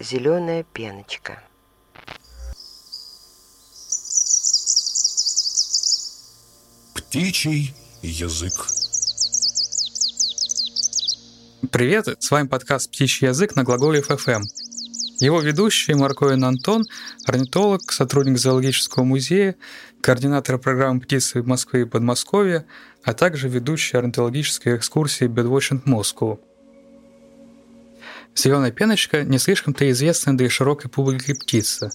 зеленая пеночка. Птичий язык. Привет, с вами подкаст «Птичий язык» на глаголе ФФМ. Его ведущий Марковин Антон, орнитолог, сотрудник зоологического музея, координатор программы птицы в Москве и Подмосковье, а также ведущий орнитологической экскурсии Bedwatching Moscow. Зеленая пеночка не слишком-то известная для широкой публики птица.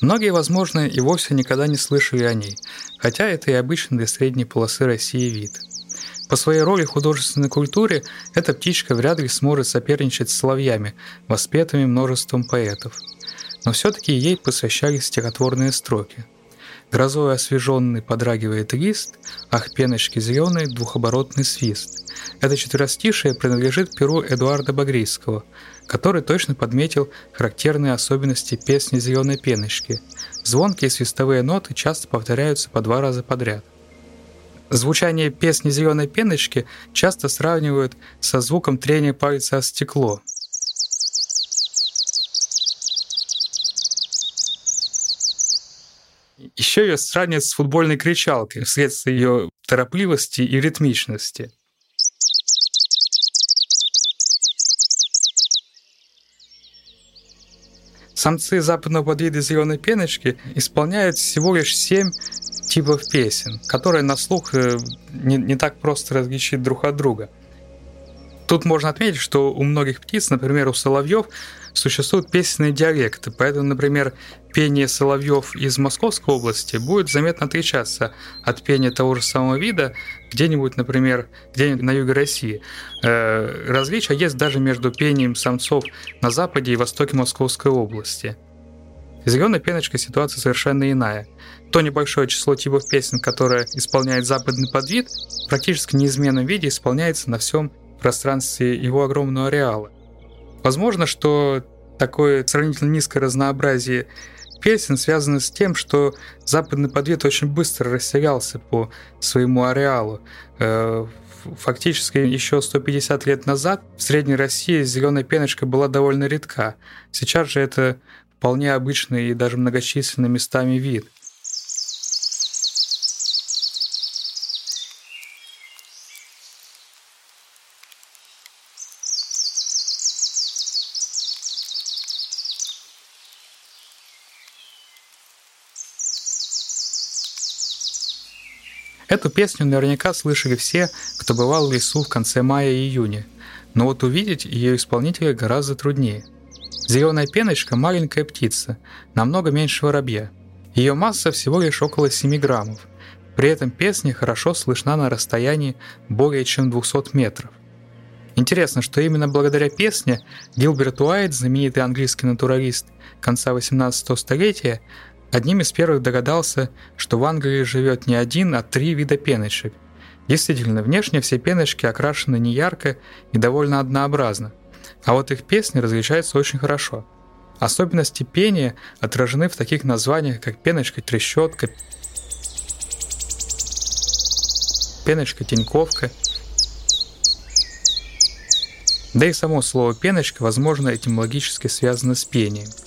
Многие, возможно, и вовсе никогда не слышали о ней, хотя это и обычный для средней полосы России вид. По своей роли в художественной культуре эта птичка вряд ли сможет соперничать с соловьями, воспетыми множеством поэтов. Но все-таки ей посвящались стихотворные строки. Грозой освеженный подрагивает лист, ах, пеночки зеленый, двухоборотный свист. Это четверостишее принадлежит перу Эдуарда Багрийского, который точно подметил характерные особенности песни «Зеленой пеночки». Звонкие свистовые ноты часто повторяются по два раза подряд. Звучание песни «Зеленой пеночки» часто сравнивают со звуком трения пальца о стекло. Еще ее сравнивают с футбольной кричалкой вследствие ее торопливости и ритмичности – Самцы западного подвида зеленой пеночки исполняют всего лишь семь типов песен, которые на слух э, не, не так просто различить друг от друга. Тут можно отметить, что у многих птиц, например, у соловьев, существуют песенные диалекты, поэтому, например, пение соловьев из Московской области будет заметно отличаться от пения того же самого вида где-нибудь, например, где-нибудь на юге России. Э, различия есть даже между пением самцов на западе и востоке Московской области. Зеленой пеночкой ситуация совершенно иная. То небольшое число типов песен, которое исполняет западный подвид, практически неизменном виде исполняется на всем пространстве его огромного ареала. Возможно, что такое сравнительно низкое разнообразие песен связано с тем, что западный подвид очень быстро расселялся по своему ареалу. Э, фактически еще 150 лет назад в Средней России зеленая пеночка была довольно редка. Сейчас же это вполне обычный и даже многочисленный местами вид. Эту песню наверняка слышали все, кто бывал в лесу в конце мая и июня, но вот увидеть ее исполнителя гораздо труднее. Зеленая пеночка – маленькая птица, намного меньше воробья. Ее масса всего лишь около 7 граммов. При этом песня хорошо слышна на расстоянии более чем 200 метров. Интересно, что именно благодаря песне Гилберт Уайт, знаменитый английский натуралист конца 18 столетия, Одним из первых догадался, что в Англии живет не один, а три вида пеночек. Действительно, внешне все пеночки окрашены неярко и довольно однообразно, а вот их песни различаются очень хорошо. Особенности пения отражены в таких названиях, как пеночка-трещотка, пеночка-теньковка. Да и само слово «пеночка», возможно, этимологически связано с пением –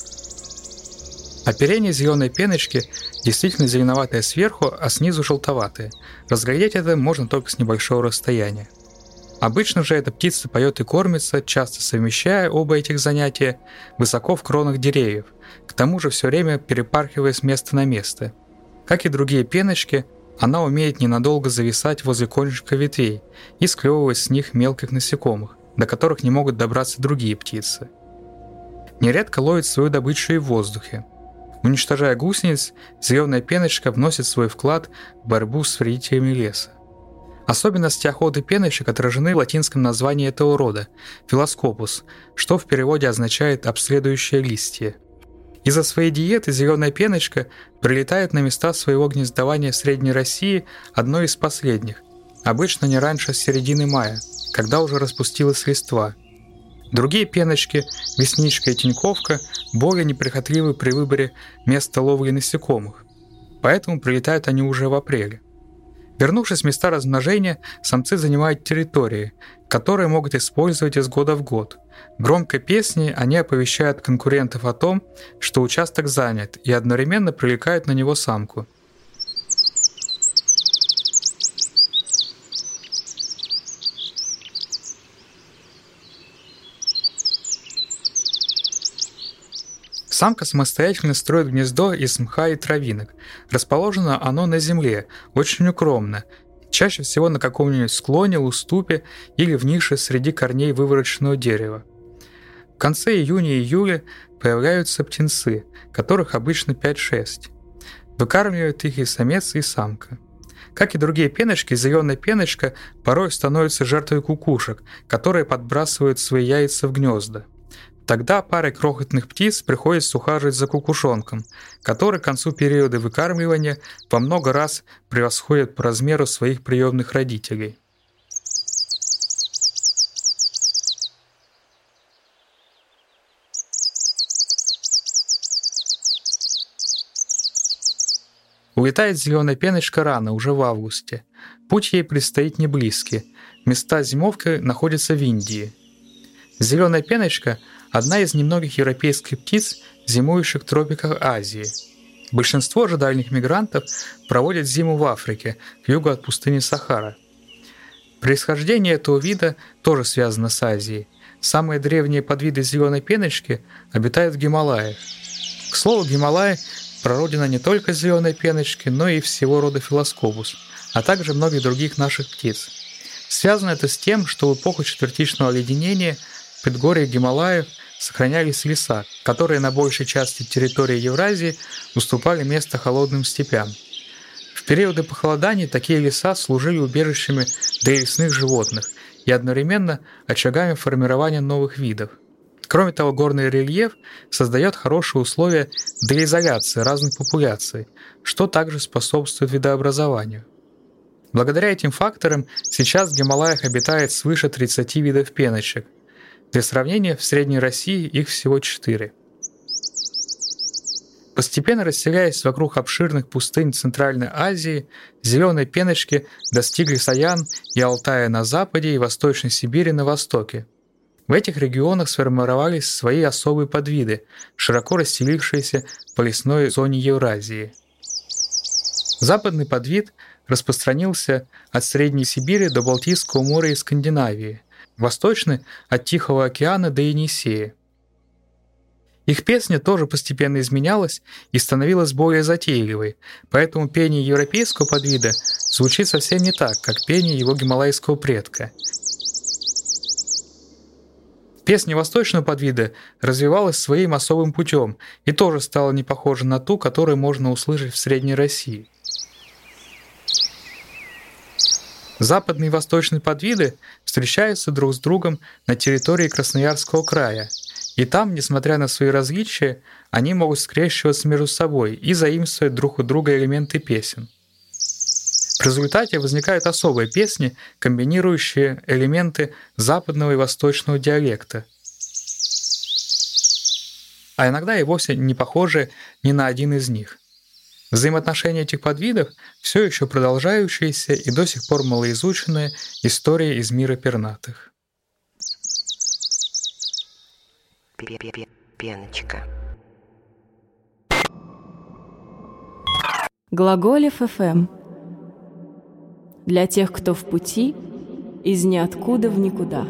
Оперение зеленой пеночки действительно зеленоватое сверху, а снизу желтоватое. Разглядеть это можно только с небольшого расстояния. Обычно же эта птица поет и кормится, часто совмещая оба этих занятия высоко в кронах деревьев, к тому же все время перепархивая с места на место. Как и другие пеночки, она умеет ненадолго зависать возле кончика ветвей и склевывать с них мелких насекомых, до которых не могут добраться другие птицы. Нередко ловит свою добычу и в воздухе – Уничтожая гусениц, зеленая пеночка вносит свой вклад в борьбу с вредителями леса. Особенности охоты пеночек отражены в латинском названии этого рода – филоскопус, что в переводе означает «обследующее листья». Из-за своей диеты зеленая пеночка прилетает на места своего гнездования в Средней России одной из последних, обычно не раньше середины мая, когда уже распустилась листва – Другие пеночки, весничка и теньковка, более неприхотливы при выборе места ловли насекомых, поэтому прилетают они уже в апреле. Вернувшись в места размножения, самцы занимают территории, которые могут использовать из года в год. Громкой песней они оповещают конкурентов о том, что участок занят, и одновременно привлекают на него самку. Самка самостоятельно строит гнездо из мха и травинок. Расположено оно на земле, очень укромно, чаще всего на каком-нибудь склоне, уступе или в нише среди корней вывороченного дерева. В конце июня и июля появляются птенцы, которых обычно 5-6. Выкармливают их и самец, и самка. Как и другие пеночки, зеленая пеночка порой становится жертвой кукушек, которые подбрасывают свои яйца в гнезда – Тогда парой крохотных птиц приходится ухаживать за кукушонком, который к концу периода выкармливания во много раз превосходит по размеру своих приемных родителей. Улетает зеленая пеночка рано, уже в августе. Путь ей предстоит не близкий. Места зимовки находятся в Индии. Зеленая пеночка – одна из немногих европейских птиц, зимующих в тропиках Азии. Большинство же дальних мигрантов проводят зиму в Африке, к югу от пустыни Сахара. Происхождение этого вида тоже связано с Азией. Самые древние подвиды зеленой пеночки обитают в Гималаях. К слову, Гималаи – прародина не только зеленой пеночки, но и всего рода филоскобус, а также многих других наших птиц. Связано это с тем, что в эпоху четвертичного оледенения предгорьях Гималаев сохранялись леса, которые на большей части территории Евразии уступали место холодным степям. В периоды похолоданий такие леса служили убежищами для лесных животных и одновременно очагами формирования новых видов. Кроме того, горный рельеф создает хорошие условия для изоляции разных популяций, что также способствует видообразованию. Благодаря этим факторам сейчас в Гималаях обитает свыше 30 видов пеночек, для сравнения, в Средней России их всего четыре. Постепенно расселяясь вокруг обширных пустынь Центральной Азии, зеленые пеночки достигли Саян и Алтая на западе и Восточной Сибири на востоке. В этих регионах сформировались свои особые подвиды, широко расселившиеся по лесной зоне Евразии. Западный подвид распространился от Средней Сибири до Балтийского моря и Скандинавии – восточный – от Тихого океана до Енисея. Их песня тоже постепенно изменялась и становилась более затейливой, поэтому пение европейского подвида звучит совсем не так, как пение его гималайского предка. Песня восточного подвида развивалась своим особым путем и тоже стала не похожа на ту, которую можно услышать в Средней России. Западные и восточные подвиды встречаются друг с другом на территории Красноярского края, и там, несмотря на свои различия, они могут скрещиваться между собой и заимствовать друг у друга элементы песен. В результате возникают особые песни, комбинирующие элементы западного и восточного диалекта, а иногда и вовсе не похожие ни на один из них – Взаимоотношения этих подвидов все еще продолжающиеся и до сих пор малоизученная история из мира пернатых. Пеночка. Глаголев ФМ. Для тех, кто в пути, из ниоткуда в никуда.